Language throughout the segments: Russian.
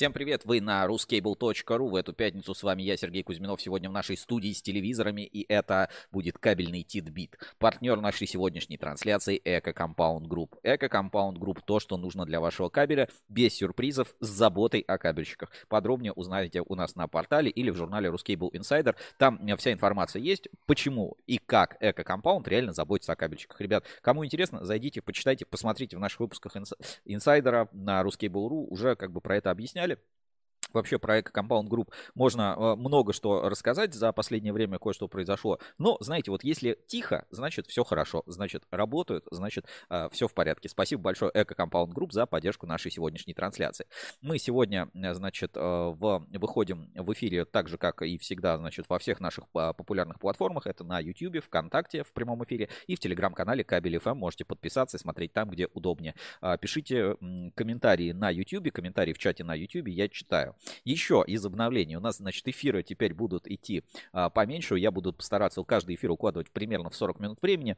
Всем привет, вы на ruscable.ru. В эту пятницу с вами я, Сергей Кузьминов, сегодня в нашей студии с телевизорами, и это будет кабельный Титбит. Партнер нашей сегодняшней трансляции Эко Compound Group. Эко Compound Group то, что нужно для вашего кабеля, без сюрпризов, с заботой о кабельщиках. Подробнее узнаете у нас на портале или в журнале Ruscable Insider. Там вся информация есть, почему и как Эко Compound реально заботится о кабельщиках. Ребят, кому интересно, зайдите, почитайте, посмотрите в наших выпусках инсайдера на Ruscable.ru, уже как бы про это объясняю Philip. Вообще про Compound Group можно э, много что рассказать. За последнее время кое-что произошло. Но, знаете, вот если тихо, значит все хорошо. Значит работают, значит э, все в порядке. Спасибо большое Compound Group за поддержку нашей сегодняшней трансляции. Мы сегодня, э, значит, в, выходим в эфире так же, как и всегда, значит, во всех наших популярных платформах. Это на YouTube, ВКонтакте в прямом эфире и в телеграм-канале Кабель FM. Можете подписаться и смотреть там, где удобнее. Пишите комментарии на YouTube, комментарии в чате на YouTube, я читаю. Еще из обновлений у нас, значит, эфиры теперь будут идти а, поменьше. Я буду постараться каждый эфир укладывать примерно в 40 минут времени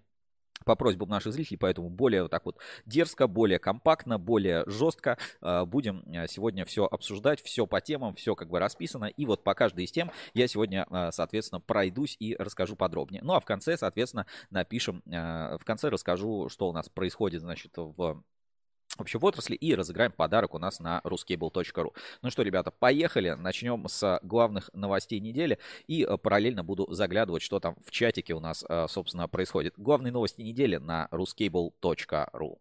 по просьбам наших зрителей, поэтому более вот так вот дерзко, более компактно, более жестко э, будем а, сегодня все обсуждать, все по темам, все как бы расписано. И вот по каждой из тем я сегодня, э, соответственно, пройдусь и расскажу подробнее. Ну а в конце, соответственно, напишем, в конце расскажу, что у нас происходит, значит, в вообще в отрасли и разыграем подарок у нас на ruscable.ru. Ну что, ребята, поехали. Начнем с главных новостей недели и э, параллельно буду заглядывать, что там в чатике у нас, э, собственно, происходит. Главные новости недели на ruscable.ru.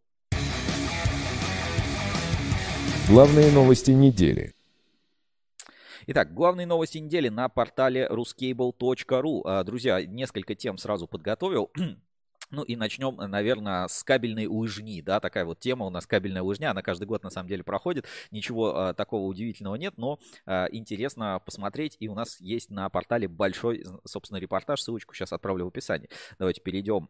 Главные новости недели. Итак, главные новости недели на портале ruscable.ru. Э, друзья, несколько тем сразу подготовил. Ну и начнем, наверное, с кабельной лыжни, да, такая вот тема у нас кабельная лыжня, она каждый год на самом деле проходит, ничего а, такого удивительного нет, но а, интересно посмотреть, и у нас есть на портале большой, собственно, репортаж, ссылочку сейчас отправлю в описании. Давайте перейдем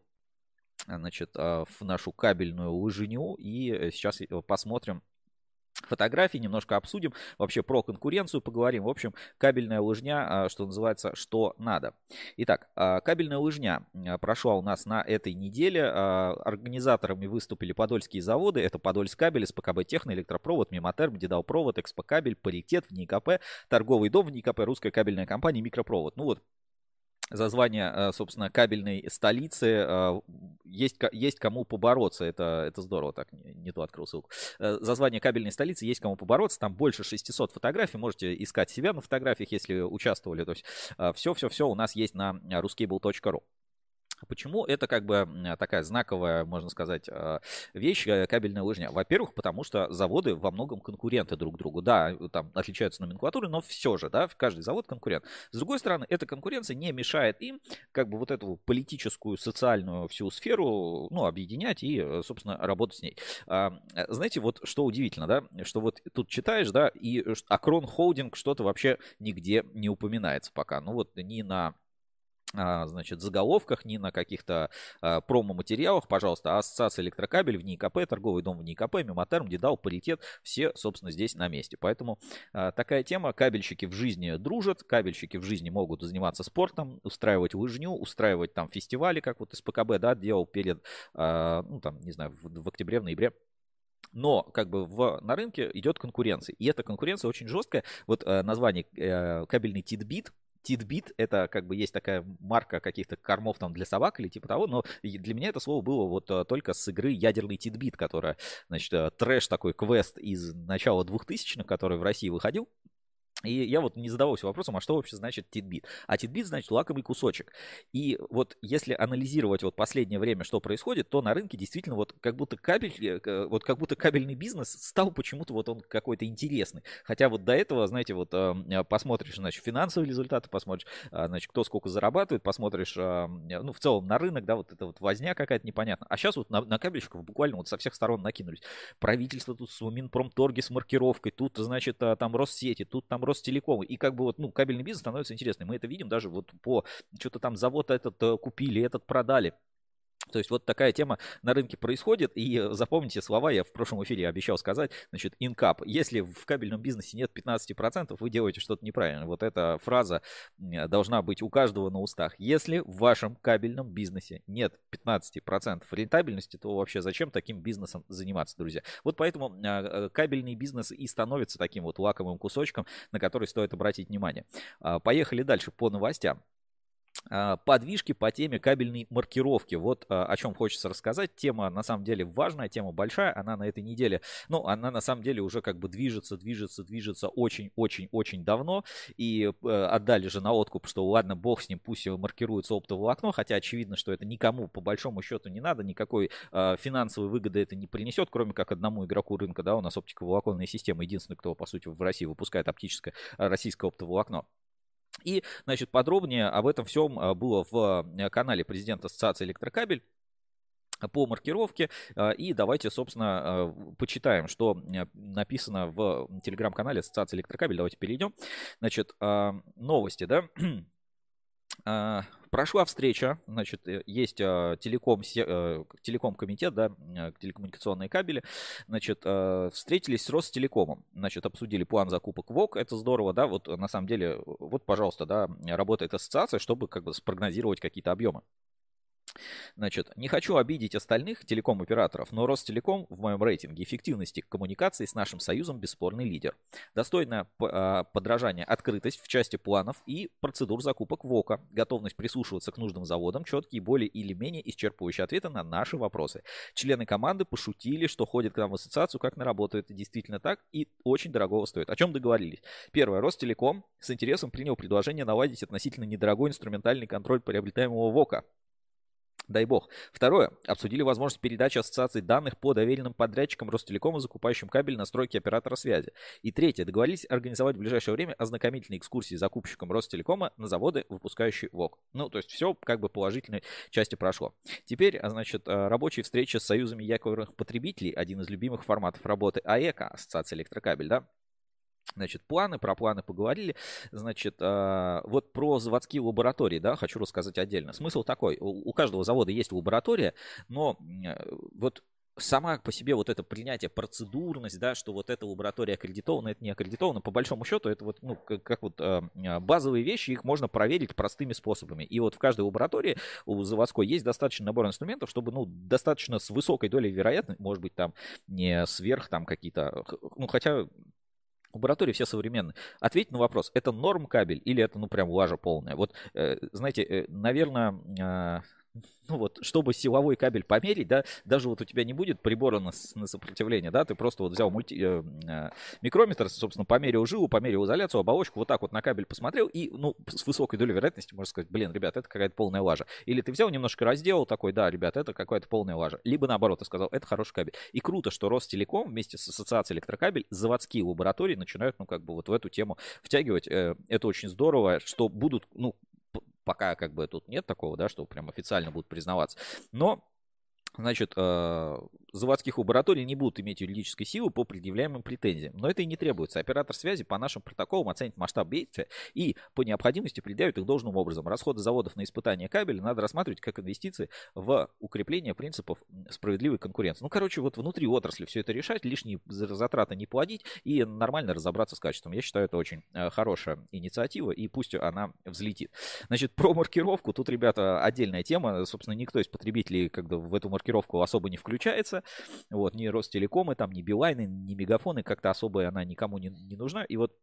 значит, в нашу кабельную лыжню и э, сейчас э, посмотрим, фотографии, немножко обсудим, вообще про конкуренцию поговорим. В общем, кабельная лыжня, а, что называется, что надо. Итак, а, кабельная лыжня а, прошла у нас на этой неделе. Организаторами выступили подольские заводы. Это Подольск кабель, СПКБ Техно, Электропровод, Мимотерм, Дедал Провод, Экспокабель, Паритет, в НИКП, Торговый дом в НИКП, Русская кабельная компания, Микропровод. Ну вот, за звание, э, собственно, кабельной столицы. Э, есть, есть кому побороться. Это, это здорово. Так, не, то открыл ссылку. Э, за звание кабельной столицы есть кому побороться. Там больше 600 фотографий. Можете искать себя на фотографиях, если участвовали. То есть все-все-все у нас есть на ruscable.ru. Почему это как бы такая знаковая, можно сказать, а, вещь, э, кабельная лыжня? Во-первых, потому что заводы во многом конкуренты друг другу. Да, там отличаются номенклатуры, но все же, да, каждый завод конкурент. С другой стороны, эта конкуренция не мешает им как бы вот эту политическую, социальную всю сферу, ну, объединять и, э, собственно, работать с ней. А, э, знаете, вот что удивительно, да, что вот тут читаешь, да, и Акрон Холдинг что-то вообще нигде не упоминается пока. Ну вот ни на а, значит, заголовках, ни на каких-то а, промо-материалах, пожалуйста, Ассоциация Электрокабель в НИКП, Торговый дом в НИКП, Мемотерм, Дедал, Паритет, все, собственно, здесь на месте. Поэтому а, такая тема, кабельщики в жизни дружат, кабельщики в жизни могут заниматься спортом, устраивать лыжню, устраивать там фестивали, как вот СПКБ, да, делал перед, а, ну, там, не знаю, в, в октябре, в ноябре но как бы в, на рынке идет конкуренция. И эта конкуренция очень жесткая. Вот э, название э, кабельный титбит, Титбит это как бы есть такая марка каких-то кормов там для собак или типа того, но для меня это слово было вот э, только с игры ядерный Титбит, которая, значит, э, трэш такой квест из начала 2000-х, который в России выходил. И я вот не задавался вопросом, а что вообще значит титбит? А титбит значит лакомый кусочек. И вот если анализировать вот последнее время, что происходит, то на рынке действительно вот как будто кабель, э, вот как будто кабельный бизнес стал почему-то вот он какой-то интересный. Хотя вот до этого, знаете, вот э, посмотришь, значит, финансовые результаты, посмотришь, а, значит, кто сколько зарабатывает, посмотришь, а, ну, в целом на рынок, да, вот это вот возня какая-то непонятная. А сейчас вот на, на кабельщиков буквально вот со всех сторон накинулись. Правительство тут с Минпромторги с маркировкой, тут, значит, а, там Россети, тут там Ростелеком. И как бы вот, ну, кабельный бизнес становится интересным. Мы это видим даже вот по, что-то там завод этот э, купили, этот продали. То есть вот такая тема на рынке происходит. И запомните слова, я в прошлом эфире обещал сказать. Значит, инкап. Если в кабельном бизнесе нет 15%, вы делаете что-то неправильно. Вот эта фраза должна быть у каждого на устах. Если в вашем кабельном бизнесе нет 15% рентабельности, то вообще зачем таким бизнесом заниматься, друзья? Вот поэтому а, кабельный бизнес и становится таким вот лакомым кусочком, на который стоит обратить внимание. А, поехали дальше по новостям. А, подвижки по теме кабельной маркировки. Вот а, о чем хочется рассказать. Тема на самом деле важная, тема большая. Она на этой неделе, ну, она на самом деле уже как бы движется, движется, движется очень-очень-очень давно. И э, отдали же на откуп, что ладно, бог с ним, пусть маркируется оптовое окно. Хотя очевидно, что это никому по большому счету не надо. Никакой э, финансовой выгоды это не принесет, кроме как одному игроку рынка. Да, у нас оптиковолоконная система. Единственный, кто, по сути, в России выпускает оптическое российское оптоволокно. И, значит, подробнее об этом всем а, было в э, канале президента Ассоциации Электрокабель по маркировке. А, и давайте, собственно, а, почитаем, что э, написано в телеграм-канале Ассоциации Электрокабель. Давайте перейдем. Значит, новости, да? Прошла встреча, значит, э, есть а, телеком, э, телеком комитет, да, э, телекоммуникационные кабели, значит, встретились с Ростелекомом, значит, обсудили план закупок ВОК, это здорово, да, вот на самом деле, вот, пожалуйста, да, работает ассоциация, чтобы как бы спрогнозировать какие-то объемы. Значит, не хочу обидеть остальных телеком-операторов, но Ростелеком в моем рейтинге эффективности коммуникации с нашим союзом бесспорный лидер. Достойное а, подражание открытость в части планов и процедур закупок ВОКа, готовность прислушиваться к нужным заводам, четкие более или менее исчерпывающие ответы на наши вопросы. Члены команды пошутили, что ходят к нам в ассоциацию как на работу. Это действительно так и очень дорогого стоит. О чем договорились? Первое. Ростелеком с интересом принял предложение наладить относительно недорогой инструментальный контроль приобретаемого ВОКа Дай бог. Второе. Обсудили возможность передачи ассоциации данных по доверенным подрядчикам Ростелекома, закупающим кабель настройки оператора связи. И третье. Договорились организовать в ближайшее время ознакомительные экскурсии закупщикам Ростелекома на заводы, выпускающие ВОК. Ну, то есть все как бы положительной части прошло. Теперь, а, значит, а, рабочие встречи с союзами якорных потребителей, один из любимых форматов работы АЭКа, Ассоциация электрокабель, да, Значит, планы, про планы поговорили. Значит, э, вот про заводские лаборатории, да, хочу рассказать отдельно. Смысл такой, у каждого завода есть лаборатория, но э, вот сама по себе вот это принятие, процедурность, да, что вот эта лаборатория аккредитована, это не аккредитовано, по большому счету это вот, ну, как, как вот э, базовые вещи, их можно проверить простыми способами. И вот в каждой лаборатории у заводской есть достаточно набор инструментов, чтобы, ну, достаточно с высокой долей вероятности, может быть, там не сверх там какие-то, ну, хотя Лаборатории все современные. Ответь на вопрос, это норм кабель или это, ну, прям лажа полная? Вот, э, знаете, э, наверное, ну вот, чтобы силовой кабель померить, да, даже вот у тебя не будет прибора на, на сопротивление, да, ты просто вот взял мульти, э, э, микрометр, собственно, померил жилу, померил изоляцию, оболочку, вот так вот на кабель посмотрел и, ну, с высокой долей вероятности можно сказать, блин, ребят, это какая-то полная лажа. Или ты взял немножко разделал такой, да, ребят, это какая-то полная лажа. Либо наоборот, ты сказал, это хороший кабель. И круто, что Ростелеком вместе с Ассоциацией электрокабель заводские лаборатории начинают, ну, как бы вот в эту тему втягивать. Э, это очень здорово, что будут, ну, пока как бы тут нет такого, да, что прям официально будут признаваться. Но Значит, э, заводских лабораторий не будут иметь юридической силы по предъявляемым претензиям. Но это и не требуется. Оператор связи по нашим протоколам оценит масштаб бедствия и по необходимости предъявит их должным образом. Расходы заводов на испытание кабеля надо рассматривать как инвестиции в укрепление принципов справедливой конкуренции. Ну, короче, вот внутри отрасли все это решать, лишние затраты не плодить и нормально разобраться с качеством. Я считаю, это очень э, хорошая инициатива, и пусть она взлетит. Значит, про маркировку. Тут, ребята, отдельная тема. Собственно, никто из потребителей как бы в эту маркировку особо не включается. Вот, ни Ростелекомы, там, ни Билайны, ни Мегафоны, как-то особо она никому не, не нужна. И вот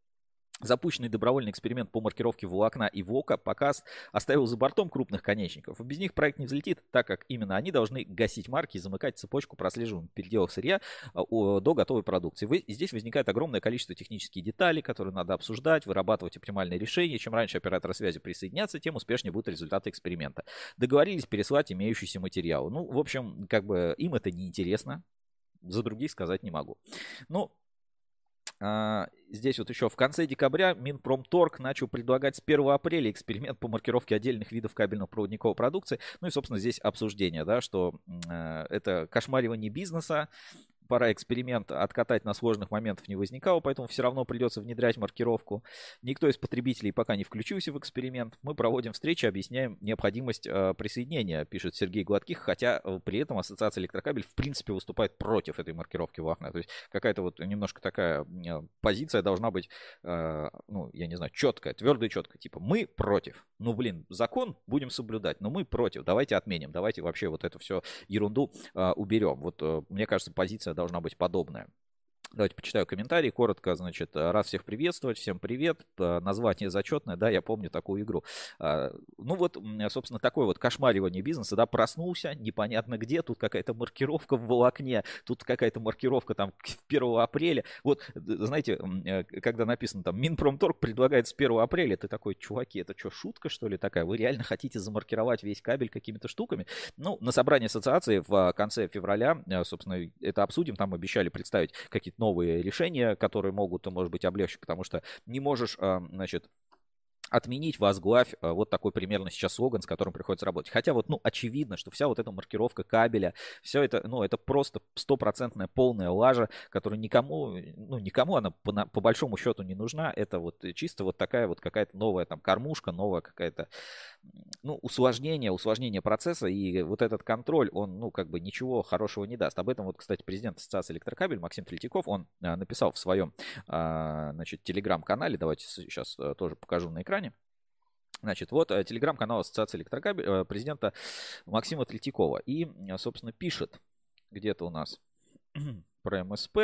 Запущенный добровольный эксперимент по маркировке волокна и ВОКа показ оставил за бортом крупных конечников. Без них проект не взлетит, так как именно они должны гасить марки и замыкать цепочку прослеживания переделов сырья а, до готовой продукции. Здесь возникает огромное количество технических деталей, которые надо обсуждать, вырабатывать оптимальные решения. Чем раньше операторы связи присоединятся, тем успешнее будут результаты эксперимента. Договорились переслать имеющийся материал. Ну, в общем, как бы им это не интересно. За других сказать не могу. Ну, здесь вот еще в конце декабря Минпромторг начал предлагать с 1 апреля эксперимент по маркировке отдельных видов кабельно-проводниковой продукции. Ну и, собственно, здесь обсуждение, да, что э, это кошмаривание бизнеса, пора эксперимент откатать на сложных моментах не возникало, поэтому все равно придется внедрять маркировку. Никто из потребителей пока не включился в эксперимент. Мы проводим встречи, объясняем необходимость э, присоединения, пишет Сергей Гладких, хотя э, при этом Ассоциация электрокабель в принципе выступает против этой маркировки волокна. То есть какая-то вот немножко такая э, позиция должна быть, э, ну, я не знаю, четкая, твердая, четкая. Типа мы против. Ну, блин, закон будем соблюдать, но мы против. Давайте отменим, давайте вообще вот эту все ерунду э, уберем. Вот э, мне кажется, позиция должна быть подобная. Давайте почитаю комментарии. Коротко, значит, раз всех приветствовать, всем привет. Название зачетное, да, я помню такую игру. А, ну вот, собственно, такое вот кошмаривание бизнеса, да, проснулся, непонятно где, тут какая-то маркировка в волокне, тут какая-то маркировка там 1 апреля. Вот, знаете, э, когда написано там Минпромторг предлагает с 1 апреля, ты такой, чуваки, это что, шутка что ли такая? Вы реально хотите замаркировать весь кабель какими-то штуками? Ну, на собрании ассоциации в конце февраля, э, собственно, это обсудим, там обещали представить какие-то новые решения, которые могут, может быть, облегчить, потому что не можешь, а, значит, отменить, возглавь, э, вот такой примерно сейчас слоган, с которым приходится работать. Хотя вот, ну, очевидно, что вся вот эта маркировка кабеля, все это, ну, это просто стопроцентная полная лажа, которая никому, ну, никому она по, на, по большому счету не нужна. Это вот чисто вот такая вот какая-то новая там кормушка, новая какая-то, ну, усложнение, усложнение процесса, и вот этот контроль, он, ну, как бы ничего хорошего не даст. Об этом вот, кстати, президент Ассоциации электрокабель Максим Третьяков, он а, написал в своем, а, значит, телеграм-канале, давайте сейчас э, тоже покажу на экране. Значит, вот э, телеграм-канал Ассоциации электрокабель э, президента Максима Третьякова. И, э, собственно, пишет где-то у нас про МСП.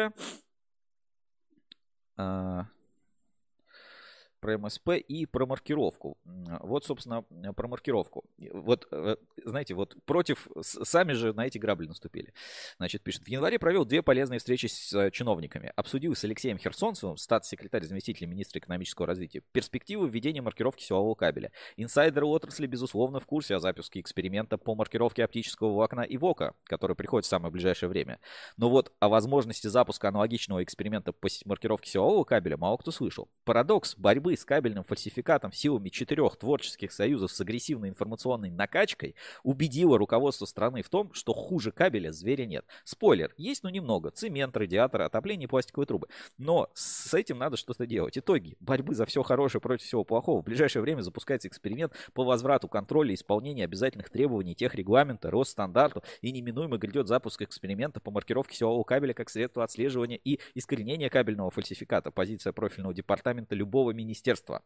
Про МСП и про маркировку. Вот, собственно, про маркировку. Вот, э, знаете, вот против, сами же на эти грабли наступили. Значит, пишет, в январе провел две полезные встречи с э, чиновниками. Обсудил с Алексеем Херсонцевым, статс-секретарь заместителя министра экономического развития, перспективы введения маркировки силового кабеля. Инсайдеры отрасли, безусловно, в курсе о запуске эксперимента по маркировке оптического волокна и ВОКа, который приходит в самое ближайшее время. Но вот о возможности запуска аналогичного эксперимента по маркировке силового кабеля мало кто слышал. Парадокс борьбы с кабельным фальсификатом силами четырех творческих союзов с агрессивной информационной накачкой убедила руководство страны в том, что хуже кабеля зверя нет. Спойлер, есть, но немного. Цемент, радиаторы, отопление, пластиковые трубы. Но с этим надо что-то делать. Итоги борьбы за все хорошее против всего плохого. В ближайшее время запускается эксперимент по возврату контроля и исполнения обязательных требований тех регламента, Росстандарту и неминуемо грядет запуск эксперимента по маркировке силового кабеля как средство отслеживания и искоренения кабельного фальсификата. Позиция профильного департамента любого министерства министерства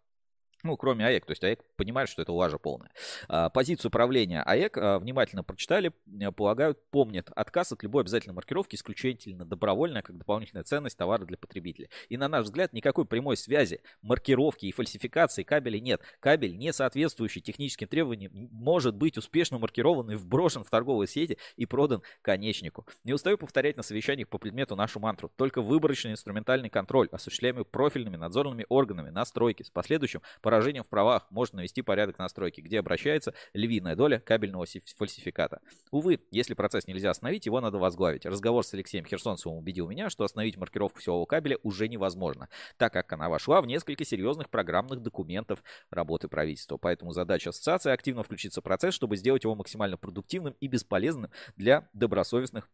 ну, кроме АЭК, то есть АЭК понимает, что это лажа полная. А, позицию правления АЭК а, внимательно прочитали, полагают, помнят отказ от любой обязательной маркировки исключительно добровольная, как дополнительная ценность товара для потребителя. И на наш взгляд, никакой прямой связи маркировки и фальсификации кабеля нет. Кабель, не соответствующий техническим требованиям, может быть успешно маркирован и вброшен в торговые сети и продан конечнику. Не устаю повторять на совещаниях по предмету нашу мантру. Только выборочный инструментальный контроль, осуществляемый профильными надзорными органами на стройке с последующим поражением в правах можно навести порядок на стройке, где обращается львиная доля кабельного фальсификата. Увы, если процесс нельзя остановить, его надо возглавить. Разговор с Алексеем Херсонцевым убедил меня, что остановить маркировку силового кабеля уже невозможно, так как она вошла в несколько серьезных программных документов работы правительства. Поэтому задача ассоциации активно включиться в процесс, чтобы сделать его максимально продуктивным и бесполезным для добросовестных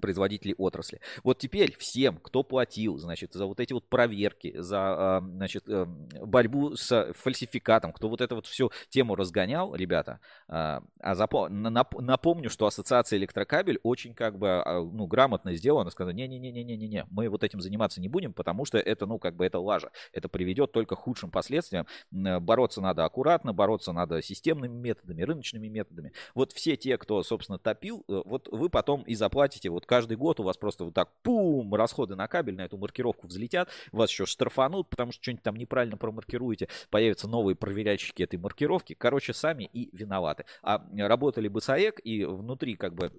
производителей отрасли. Вот теперь всем, кто платил, значит, за вот эти вот проверки, за, а, значит, эм, борьбу с фальсификатом, кто вот эту вот всю тему разгонял, ребята, а, а напомню, что ассоциация электрокабель очень как бы, а, ну, грамотно сделана, сказала, не-не-не-не-не-не, мы вот этим заниматься не будем, потому что это, ну, как бы это лажа, это приведет только к худшим последствиям, бороться надо аккуратно, бороться надо системными методами, рыночными методами. Вот все те, кто, собственно, топил, э, вот вы потом и заплатите вот каждый год у вас просто вот так, пум, расходы на кабель, на эту маркировку взлетят, вас еще штрафанут, потому что что-нибудь там неправильно промаркируете, появятся новые проверяющие этой маркировки. Короче, сами и виноваты. А работали бы САЭК и внутри как бы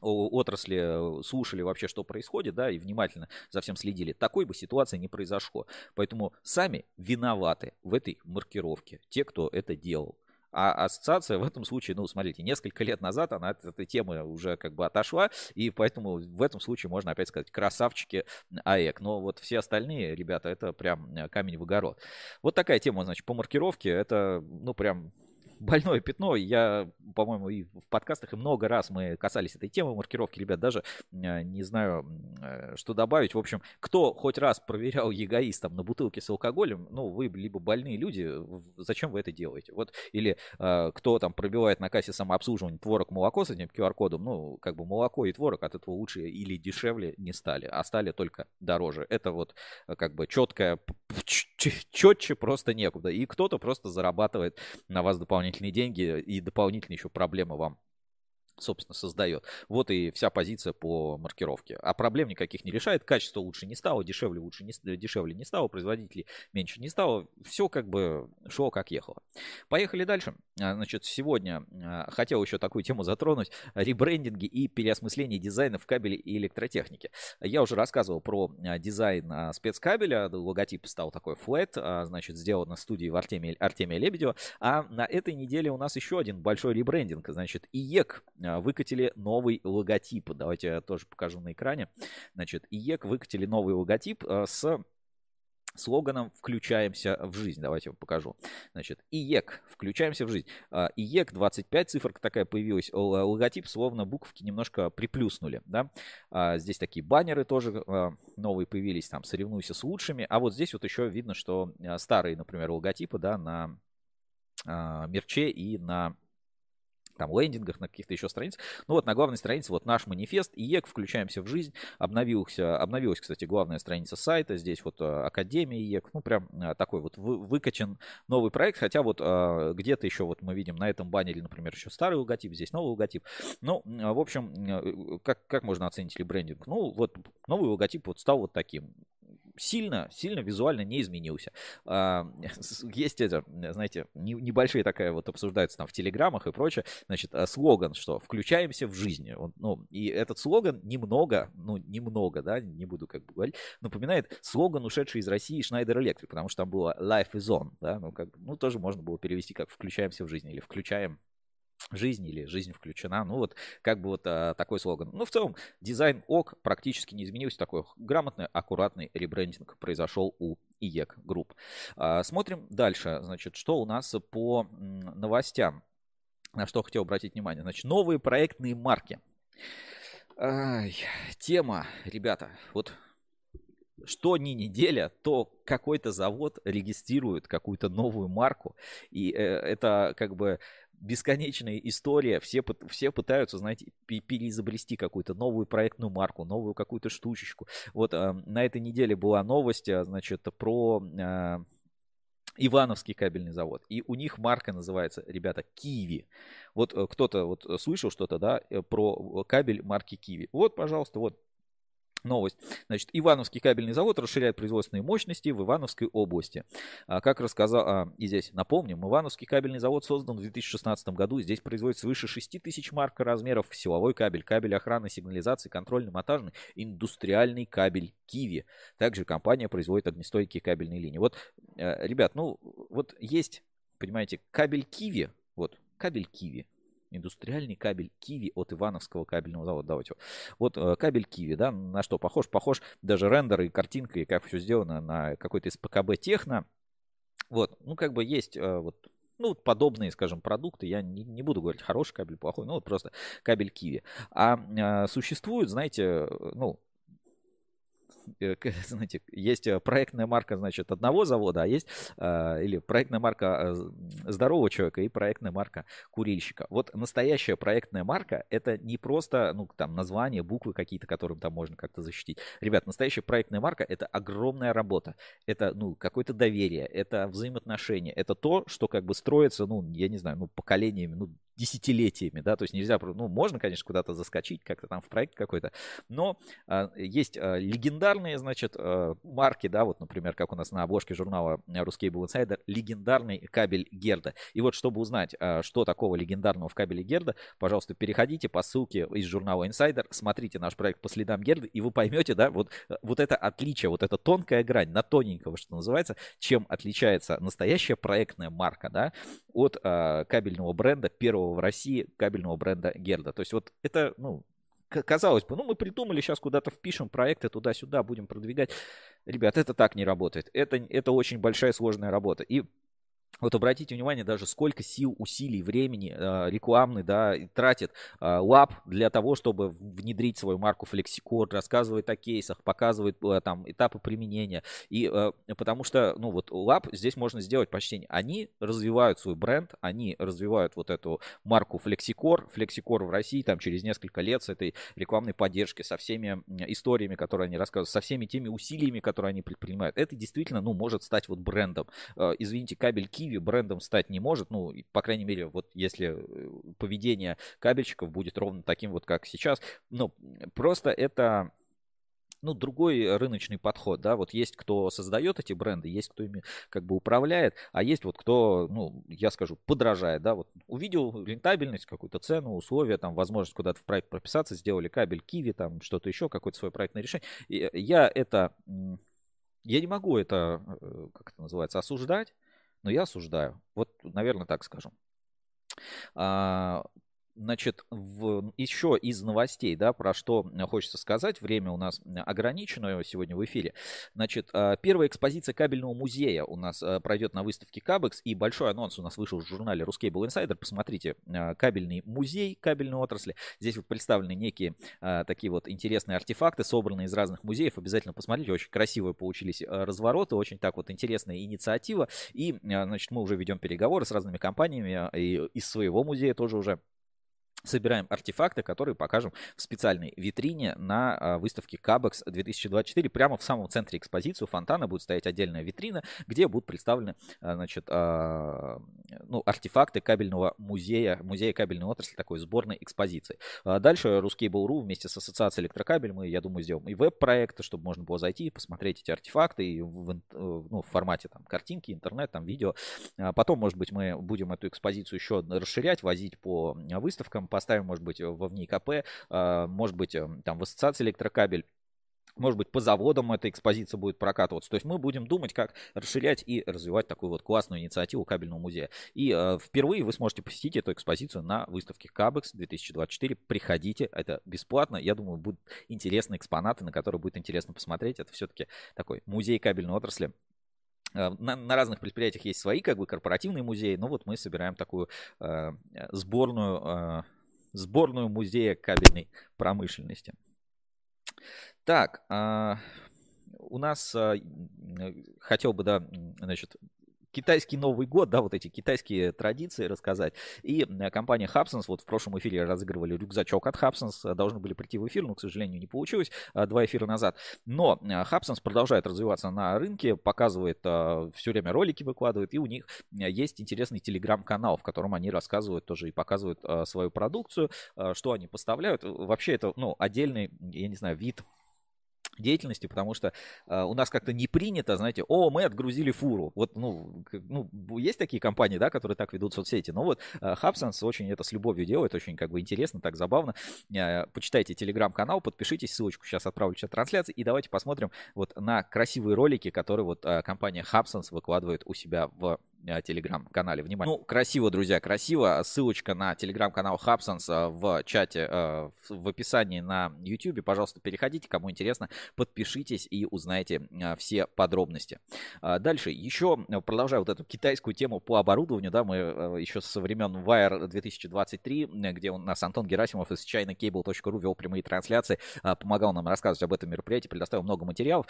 отрасли э, слушали вообще, что происходит, да, и внимательно за всем следили, такой бы ситуации не произошло. Поэтому сами виноваты в этой маркировке, те, кто это делал. А ассоциация в этом случае, ну, смотрите, несколько лет назад она от этой темы уже как бы отошла, и поэтому в этом случае можно опять сказать красавчики АЭК. Но вот все остальные ребята, это прям э, камень в огород. Вот такая тема, значит, по маркировке, это, ну, прям больное пятно. Я, по-моему, и в подкастах и много раз мы касались этой темы маркировки. Ребят, даже э, не знаю, э, что добавить. В общем, кто хоть раз проверял эгоист там на бутылке с алкоголем, ну, вы либо больные люди, зачем вы это делаете? Вот, или э, кто там пробивает на кассе самообслуживания творог, молоко с этим QR-кодом, ну, как бы молоко и творог от этого лучше или дешевле не стали, а стали только дороже. Это вот как бы четкое, четче просто некуда. И кто-то просто зарабатывает на вас дополнительные деньги и дополнительные еще проблемы вам собственно, создает. Вот и вся позиция по маркировке. А проблем никаких не решает. Качество лучше не стало, дешевле лучше не, дешевле не стало, производителей меньше не стало. Все как бы шло как ехало. Поехали дальше. А, значит, сегодня а, хотел еще такую тему затронуть. Ребрендинги и переосмысление дизайна в кабеле и электротехнике. Я уже рассказывал про а, дизайн спецкабеля. Логотип стал такой flat, значит, сделан на студии в Артемия, Артемия Лебедева. А на этой неделе у нас еще один большой ребрендинг. Значит, IEK а, выкатили новый логотип. Давайте я тоже покажу на экране. Значит, IEK выкатили новый логотип а, с слоганом «Включаемся в жизнь». Давайте я вам покажу. Значит, IEK. Включаемся в жизнь. А, IEK 25, циферка такая появилась. Логотип, словно буковки немножко приплюснули. Да? Здесь такие баннеры тоже новые появились. Там «Соревнуйся с лучшими». А вот здесь вот еще видно, что старые, например, логотипы да, на мерче и на там лендингах, на каких-то еще страницах. Ну вот на главной странице вот наш манифест, IEK, включаемся в жизнь. Обновился, обновилась, кстати, главная страница сайта. Здесь вот э, Академия IEK. Ну прям э, такой вот выкачан новый проект. Хотя вот э, где-то еще вот мы видим на этом баннере, например, еще старый логотип, здесь новый логотип. Ну, в общем, как, как можно оценить ли брендинг? Ну вот новый логотип вот стал вот таким сильно, сильно визуально не изменился. А, есть это, знаете, небольшие такая вот обсуждается там в телеграммах и прочее, значит, а, слоган, что включаемся в жизнь. Ну, и этот слоган немного, ну, немного, да, не буду как бы говорить, напоминает слоган, ушедший из России Schneider Electric, потому что там было Life is on, да, ну, как, ну, тоже можно было перевести как включаемся в жизнь или включаем жизнь или жизнь включена. Ну вот как бы вот а, такой слоган. Ну в целом дизайн ok практически не изменился. Такой грамотный, аккуратный ребрендинг произошел у IEK Group. А, смотрим дальше. Значит, что у нас по новостям. На что хотел обратить внимание. Значит, новые проектные марки. Ай, тема, ребята, вот что ни неделя, то какой-то завод регистрирует какую-то новую марку. И э, это как бы бесконечная история. Все, все пытаются, знаете, переизобрести какую-то новую проектную марку, новую какую-то штучечку. Вот э, на этой неделе была новость, а, значит, про э, Ивановский кабельный завод. И у них марка называется, ребята, Киви. Вот э, кто-то вот слышал что-то, да, э, про кабель марки Киви. Вот, пожалуйста, вот Новость. Значит, Ивановский кабельный завод расширяет производственные мощности в Ивановской области. А, как рассказал, а, и здесь напомним, Ивановский кабельный завод создан в 2016 году. Здесь производится свыше 6 тысяч марк размеров силовой кабель, кабель охраны, сигнализации, контрольно-монтажный, индустриальный кабель Киви. Также компания производит огнестойкие кабельные линии. Вот, э, ребят, ну вот есть, понимаете, кабель Киви, вот, кабель Киви, индустриальный кабель Киви от Ивановского кабельного завода. Давайте. Вот э, кабель Киви, да, на что похож? Похож даже рендер и картинка, и как все сделано на какой-то из ПКБ Техно. Вот, ну как бы есть э, вот ну, подобные, скажем, продукты. Я не, не буду говорить хороший кабель, плохой, ну, вот просто кабель Киви. А, а существует, знаете, ну, Э, знаете, есть э, проектная марка, значит, одного завода, а есть а, или проектная марка э, здорового человека и проектная марка курильщика. Вот настоящая проектная марка это не просто, ну, там, название, буквы какие-то, которым там можно как-то защитить. Ребят, настоящая проектная марка это огромная работа. Это, ну, какое-то доверие, это взаимоотношения, это то, что как бы строится, ну, я не знаю, ну, поколениями, ну, десятилетиями, да, то есть нельзя, ну, можно, конечно, куда-то заскочить, как-то там в проект какой-то, но а, есть а, легендарные, значит, а, марки, да, вот, например, как у нас на обложке журнала Ruscable Insider, легендарный кабель Герда. И вот, чтобы узнать, а, что такого легендарного в кабеле Герда, пожалуйста, переходите по ссылке из журнала Insider, смотрите наш проект по следам Герда, и вы поймете, да, вот, вот это отличие, вот эта тонкая грань, на тоненького, что называется, чем отличается настоящая проектная марка, да, от а, кабельного бренда первого в России кабельного бренда Герда. То есть вот это, ну, казалось бы, ну мы придумали, сейчас куда-то впишем проекты туда-сюда, будем продвигать. Ребят, это так не работает. Это, это очень большая сложная работа. И Вот обратите внимание, даже сколько сил, усилий, времени э, рекламный, да, тратит э, для того, чтобы внедрить свою марку FlexiCord, рассказывает о кейсах, показывает э, там этапы применения. И э, потому что, ну вот, лаб здесь можно сделать почти. Они развивают свой бренд, они развивают вот эту марку FlexiCore. FlexiCore в России там через несколько лет с этой рекламной поддержкой, со всеми историями, которые они рассказывают, со всеми теми усилиями, которые они предпринимают. Это действительно, ну, может стать вот брендом. Э, извините, кабель Kiwi Киви брендом стать не может. Ну, по крайней мере, вот если э, поведение кабельщиков будет ровно таким вот, как сейчас. Ну, просто это ну, другой рыночный подход, да, вот есть кто создает эти бренды, есть кто ими как бы управляет, а есть вот кто, ну, я скажу, подражает, да, вот увидел рентабельность, какую-то цену, условия, там, возможность куда-то в проект прописаться, сделали кабель Киви, там, что-то еще, какое-то свое проектное решение. И я это, я не могу это, э, как это называется, осуждать, но я осуждаю. Вот, наверное, так скажем. Значит, в, еще из новостей, да, про что хочется сказать, время у нас ограничено сегодня в эфире. Значит, а, первая экспозиция кабельного музея у нас пройдет на выставке Кабекс, и большой анонс у нас вышел в журнале Ruscable Insider. Посмотрите, кабельный музей кабельной отрасли. Здесь вот представлены некие такие вот интересные артефакты, собранные из разных музеев. Обязательно посмотрите, очень красивые получились развороты, очень так вот интересная инициатива. И, значит, мы уже ведем переговоры с разными компаниями, и из своего музея тоже уже собираем артефакты, которые покажем в специальной витрине на а, выставке Кабекс 2024. Прямо в самом центре экспозиции у фонтана будет стоять отдельная витрина, где будут представлены а, значит, а, ну, артефакты кабельного музея, музея кабельной отрасли, такой сборной экспозиции. Дальше Ruskable.ru вместе с Ассоциацией Электрокабель мы, я думаю, сделаем и веб-проект, чтобы можно было зайти и посмотреть эти артефакты и в, ну, в формате там, картинки, интернет, там, видео. Потом, может быть, мы будем эту экспозицию еще расширять, возить по выставкам, поставим, может быть, во ВНИКП, а, может быть, эм, там в ассоциации электрокабель. Может быть, по заводам эта экспозиция будет прокатываться. То есть мы будем думать, как расширять и развивать такую вот классную инициативу кабельного музея. И э, впервые вы сможете посетить эту экспозицию на выставке Кабекс 2024. Приходите, это бесплатно. Я думаю, будут интересные экспонаты, на которые будет интересно посмотреть. Это все-таки такой музей кабельной отрасли Э, на, на разных предприятиях есть свои как бы корпоративные музеи, но вот мы собираем такую э, сборную, э, сборную музея кабельной промышленности. Так, э, у нас э, хотел бы, да, значит, китайский Новый год, да, вот эти китайские традиции рассказать. И э, компания Hubsons, вот в прошлом эфире разыгрывали рюкзачок от Hubsons, э, должны были прийти в эфир, но, к сожалению, не получилось, э, два эфира назад. Но Hubsons продолжает развиваться на рынке, показывает, все время ролики выкладывает, и у них есть интересный телеграм-канал, в котором они рассказывают тоже и показывают свою продукцию, что они поставляют. Вообще это, ну, отдельный, я не знаю, вид деятельности, потому что э, у нас как-то не принято, знаете, о, мы отгрузили фуру. Вот, ну, ну, есть такие компании, да, которые так ведут соцсети, но вот э, очень это с любовью делает, очень как бы интересно, так забавно. Э, почитайте телеграм-канал, подпишитесь, ссылочку сейчас отправлю чат трансляции, и давайте посмотрим вот на красивые ролики, которые вот э, компания Hubsense выкладывает у себя в телеграм-канале. Внимание. Ну, красиво, друзья, красиво. Ссылочка на телеграм-канал Хабсонс э, в чате, э, в описании на YouTube. Пожалуйста, переходите, кому интересно, подпишитесь и узнаете все подробности. Дальше, еще продолжая вот эту китайскую тему по оборудованию, да, мы еще со времен Wire 2023, где у нас Антон Герасимов из ChinaCable.ru вел прямые трансляции, помогал нам рассказывать об этом мероприятии, предоставил много материалов.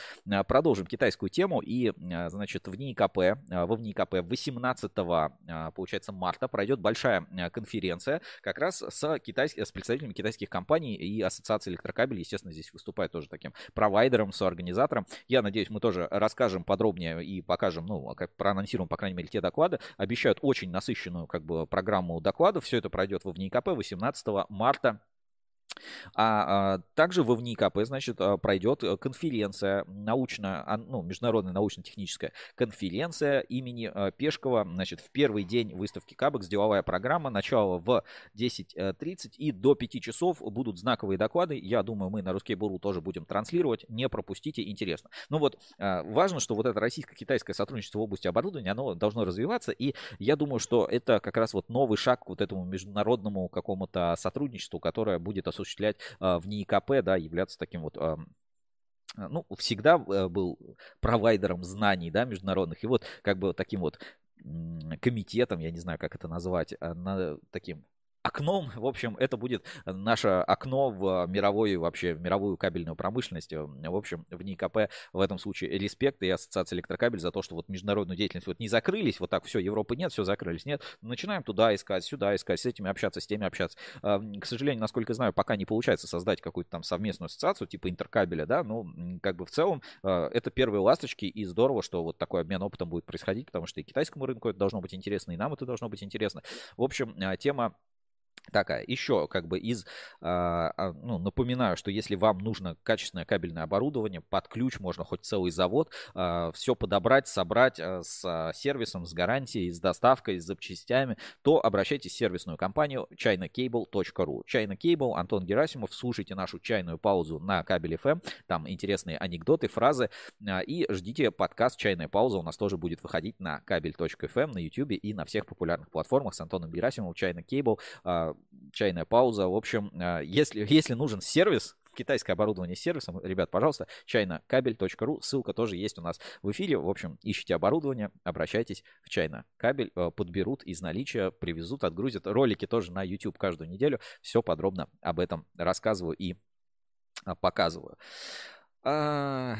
Продолжим китайскую тему и, значит, в НИИКП, во ВНИИКП в 18 а, получается, марта пройдет большая а, конференция как раз с, китайскими, с представителями китайских компаний и ассоциации электрокабелей. Естественно, здесь выступает тоже таким провайдером, соорганизатором. Я надеюсь, мы тоже расскажем подробнее и покажем, ну, а как проанонсируем, по крайней мере, те доклады. Обещают очень насыщенную как бы программу докладов. Все это пройдет в ВНИКП 18 марта а, а также в ВНИКП, значит, а, пройдет э, конференция научная, ну, международная научно-техническая конференция имени э, Пешкова, значит, в первый день выставки Кабекс, деловая программа, начало в 10.30 и до 5 часов будут знаковые доклады. Я думаю, мы на Русский Буру тоже будем транслировать, не пропустите, интересно. Ну вот, а, важно, что вот это российско-китайское сотрудничество в области оборудования, оно должно развиваться, и я думаю, что это как раз вот новый шаг к вот этому международному какому-то сотрудничеству, которое будет осуществляться осуществлять а, в НИИКП, да, являться таким вот а, ну, всегда э, был провайдером знаний, да, международных, и вот как бы таким вот комитетом, я не знаю, как это назвать, а, на таким окном, в общем, это будет наше окно в мировую, вообще, в мировую кабельную промышленность. В общем, в НИКП в этом случае респект и Ассоциация электрокабель за то, что вот международную деятельность вот не закрылись, вот так все, Европы нет, все закрылись, нет. Начинаем туда искать, сюда искать, с этими общаться, с теми общаться. К сожалению, насколько знаю, пока не получается создать какую-то там совместную ассоциацию типа интеркабеля, да, но как бы в целом а, это первые ласточки и здорово, что вот такой обмен опытом будет происходить, потому что и китайскому рынку это должно быть интересно, и нам это должно быть интересно. В общем, а, тема такая. Еще как бы из, а, а, ну, напоминаю, что если вам нужно качественное кабельное оборудование, под ключ можно хоть целый завод, а, все подобрать, собрать с сервисом, с гарантией, с доставкой, с запчастями, то обращайтесь в сервисную компанию chinacable.ru. China Cable, Антон Герасимов, слушайте нашу чайную паузу на кабель FM, там интересные анекдоты, фразы, и ждите подкаст «Чайная пауза», у нас тоже будет выходить на кабель.фм, на YouTube и на всех популярных платформах с Антоном Герасимовым, China Cable, чайная пауза. В общем, а, если, если нужен сервис, китайское оборудование с сервисом, ребят, пожалуйста, чайнокабель.ру, ссылка тоже есть у нас в эфире. В общем, ищите оборудование, обращайтесь в Чайна Кабель, э, подберут из наличия, привезут, отгрузят. Ролики тоже на YouTube каждую неделю. Все подробно об этом рассказываю и а, показываю. А,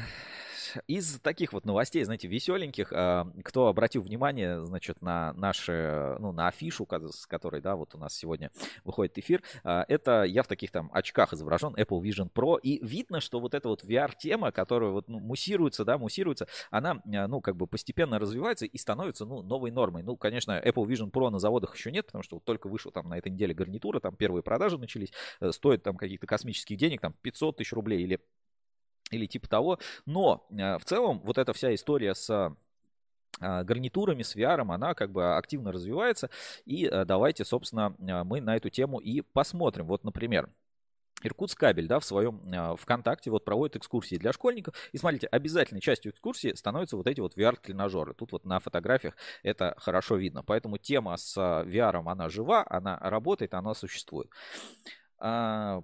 из таких вот новостей, знаете, веселеньких, а, кто обратил внимание, значит, на наши, ну, на афишу, с которой, да, вот у нас сегодня выходит эфир, а, это я в таких там очках изображен, Apple Vision Pro, и видно, что вот эта вот VR-тема, которая вот ну, муссируется, да, муссируется, она, а, ну, как бы постепенно развивается и становится, ну, новой нормой. Ну, конечно, Apple Vision Pro на заводах еще нет, потому что вот только вышел там на этой неделе гарнитура, там первые продажи начались, э, стоит там каких-то космических денег, там 500 тысяч рублей или или типа того. Но э, в целом вот эта вся история с а, гарнитурами, с VR, она как бы активно развивается. И э, давайте, собственно, э, мы на эту тему и посмотрим. Вот, например, Иркутск кабель, да, в своем ВКонтакте вот проводит экскурсии для школьников. И смотрите, обязательной частью экскурсии становятся вот эти вот VR-тренажеры. Тут вот на фотографиях это хорошо видно. Поэтому тема с VR, она жива, она работает, она существует. А,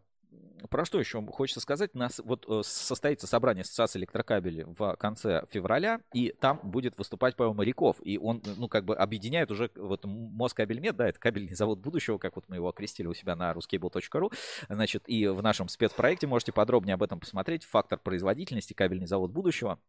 про что еще хочется сказать? У нас вот э, состоится собрание Ассоциации электрокабелей в конце февраля, и там будет выступать Павел Моряков. И он, ну, как бы объединяет уже вот Москабельмет, да, это кабельный завод будущего, как вот мы его окрестили у себя на ruscable.ru. Значит, и в нашем спецпроекте можете подробнее об этом посмотреть. Фактор производительности, кабельный завод будущего.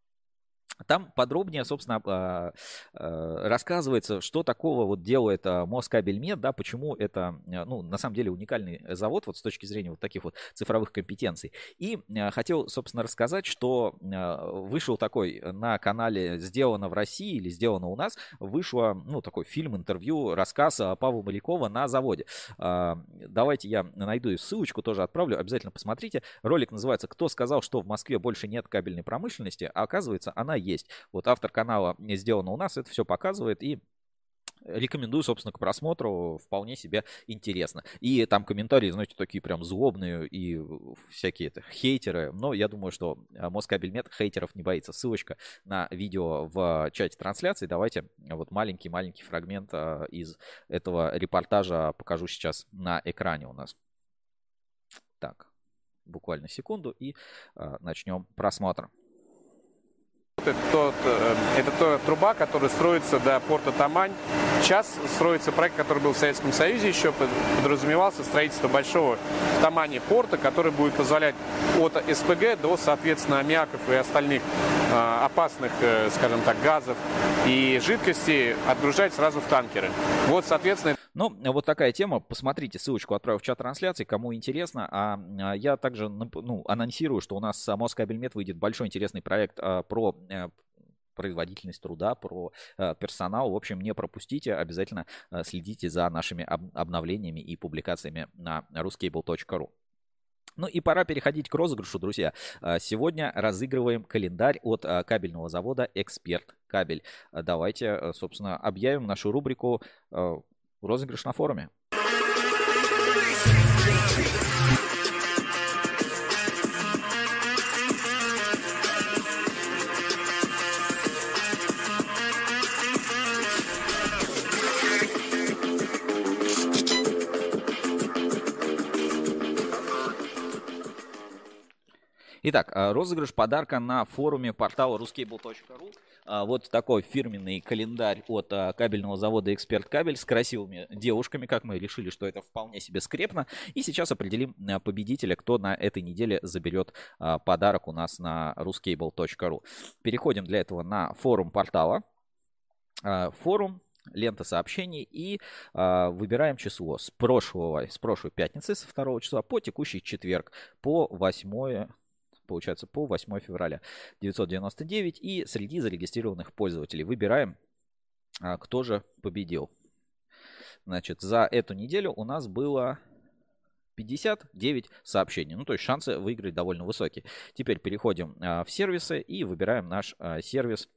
Там подробнее, собственно, а, а, рассказывается, что такого вот делает а, Москабельмет, да, почему это, ну, на самом деле уникальный завод вот с точки зрения вот таких вот цифровых компетенций. И хотел, собственно, рассказать, что вышел такой на канале «Сделано в России» или «Сделано у нас», вышло, ну, такой фильм, интервью, рассказ Павла Малякова на заводе. Давайте я найду ссылочку, тоже отправлю, обязательно посмотрите. Ролик называется «Кто сказал, что в Москве больше нет кабельной промышленности?» А оказывается, она есть. Вот автор канала сделано у нас, это все показывает и Рекомендую, собственно, к просмотру. Вполне себе интересно. И там комментарии, знаете, такие прям злобные и всякие это, хейтеры. Но я думаю, что Москабельмет хейтеров не боится. Ссылочка на видео в чате трансляции. Давайте вот маленький-маленький фрагмент а, из этого репортажа покажу сейчас на экране у нас. Так, буквально секунду и а, начнем просмотр. Это, тот, э, это та труба, которая строится до порта Тамань. Сейчас строится проект, который был в Советском Союзе еще, подразумевался строительство большого в Тамане порта, который будет позволять от СПГ до, соответственно, аммиаков и остальных э, опасных, э, скажем так, газов и жидкостей отгружать сразу в танкеры. Вот, соответственно, ну, вот такая тема. Посмотрите, ссылочку отправил в чат трансляции, кому интересно. А, а я также ну, анонсирую, что у нас Москабельмет выйдет большой интересный проект а, про э, производительность труда, про персонал. В общем, не пропустите, обязательно следите за нашими обновлениями и публикациями на ruscable.ru. Ну и пора переходить к розыгрышу, друзья. Сегодня разыгрываем календарь от кабельного завода «Эксперт Кабель». Давайте, собственно, объявим нашу рубрику розыгрыш на форуме. Итак, э, розыгрыш подарка на форуме портала ruscable.ru. А, вот такой фирменный календарь от а, кабельного завода «Эксперт Кабель» с красивыми девушками, как мы решили, что это вполне себе скрепно. И сейчас определим а, победителя, кто на этой неделе заберет подарок у нас на ruscable.ru. Переходим для этого на форум портала. Форум лента сообщений и э, выбираем число с прошлого, с прошлой пятницы, с 2 числа по текущий четверг, по 8 получается, по 8 февраля 999. И среди зарегистрированных пользователей выбираем, а, кто же победил. Значит, за эту неделю у нас было 59 сообщений. Ну, то есть шансы выиграть довольно высокие. Теперь переходим а, в сервисы и выбираем наш а, сервис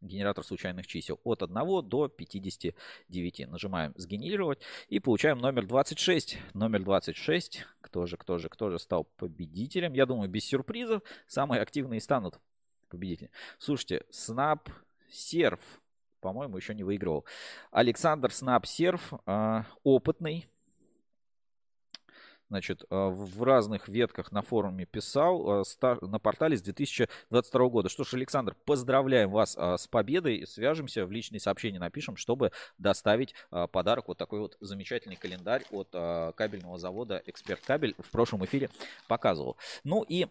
генератор случайных чисел от 1 до 59. Нажимаем «Сгенерировать» и получаем номер 26. Номер 26. Кто же, кто же, кто же стал победителем? Я думаю, без сюрпризов самые активные станут победителями. Слушайте, Snap Серф, по-моему, еще не выигрывал. Александр Снап Серф, опытный, значит, а, в разных ветках на форуме писал а, на портале с 2022 года. Что ж, Александр, поздравляем вас а, с победой. Свяжемся, в личные сообщения напишем, чтобы доставить подарок. Вот такой вот замечательный календарь от кабельного завода «Эксперт Кабель» в прошлом эфире показывал. Ну и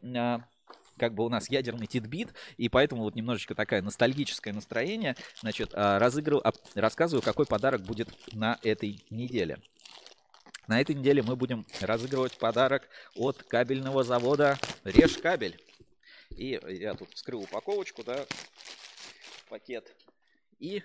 как бы у нас ядерный титбит, и поэтому вот немножечко такое ностальгическое настроение. Значит, разыгрываю, рассказываю, какой подарок будет на этой неделе. На этой неделе мы будем разыгрывать подарок от кабельного завода Режь Кабель. И я тут вскрыл упаковочку, да, пакет. И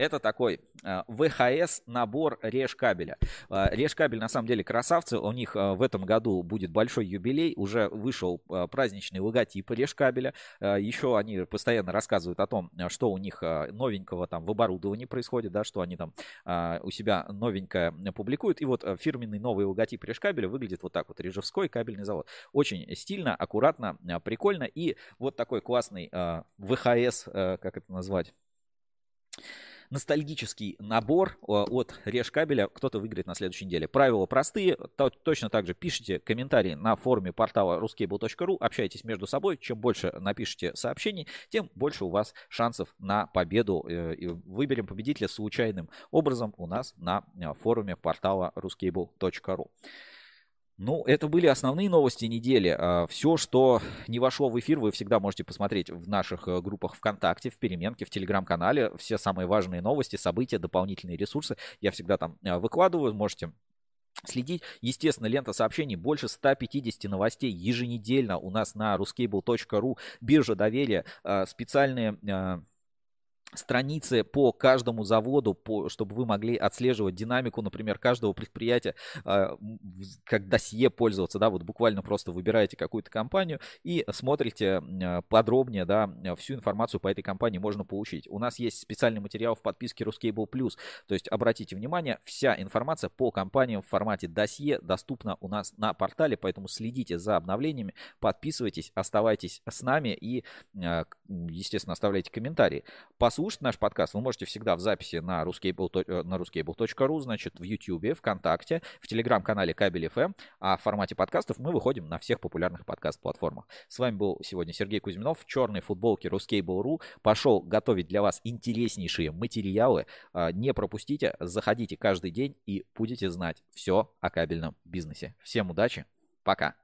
это такой а, ВХС набор режь кабеля. А, режь кабель на самом деле красавцы. У них а, в этом году будет большой юбилей. Уже вышел праздничный логотип режь кабеля. Еще они постоянно рассказывают о том, что у них новенького там в оборудовании происходит, да, что они там у себя новенькое публикуют. И вот фирменный новый логотип режь кабеля выглядит вот так вот. Режевской кабельный завод. Очень стильно, аккуратно, прикольно. И вот такой классный ВХС, как это назвать? Ностальгический набор от Режь кабеля кто-то выиграет на следующей неделе. Правила простые. Точно так же пишите комментарии на форуме портала ruscable.ru. Общайтесь между собой. Чем больше напишите сообщений, тем больше у вас шансов на победу. Э, выберем победителя случайным образом у нас на э, форуме портала ruscable.ru. Ну, это были основные новости недели. А, Все, что не вошло в эфир, вы всегда можете посмотреть в наших э, группах ВКонтакте, в Переменке, в Телеграм-канале. Все самые важные новости, события, дополнительные ресурсы я всегда там э, выкладываю. Можете следить. Естественно, лента сообщений. Больше 150 новостей еженедельно у нас на ruscable.ru. Биржа доверия. А, специальные а, страницы по каждому заводу, по, чтобы вы могли отслеживать динамику, например, каждого предприятия, э, как досье пользоваться, да, вот буквально просто выбираете какую-то компанию и смотрите э, подробнее, да, всю информацию по этой компании можно получить. У нас есть специальный материал в подписке Ruscable Plus, то есть обратите внимание, вся информация по компаниям в формате досье доступна у нас на портале, поэтому следите за обновлениями, подписывайтесь, оставайтесь с нами и, э, естественно, оставляйте комментарии. По слушать наш подкаст вы можете всегда в записи на ruscable, э, на ruscable.ru, значит, в YouTube, ВКонтакте, в телеграм-канале Кабель FM, а в формате подкастов мы выходим на всех популярных подкаст-платформах. С вами был сегодня Сергей Кузьминов в черной футболке Ruscable.ru. Пошел готовить для вас интереснейшие материалы. А, не пропустите, заходите каждый день и будете знать все о кабельном бизнесе. Всем удачи, пока!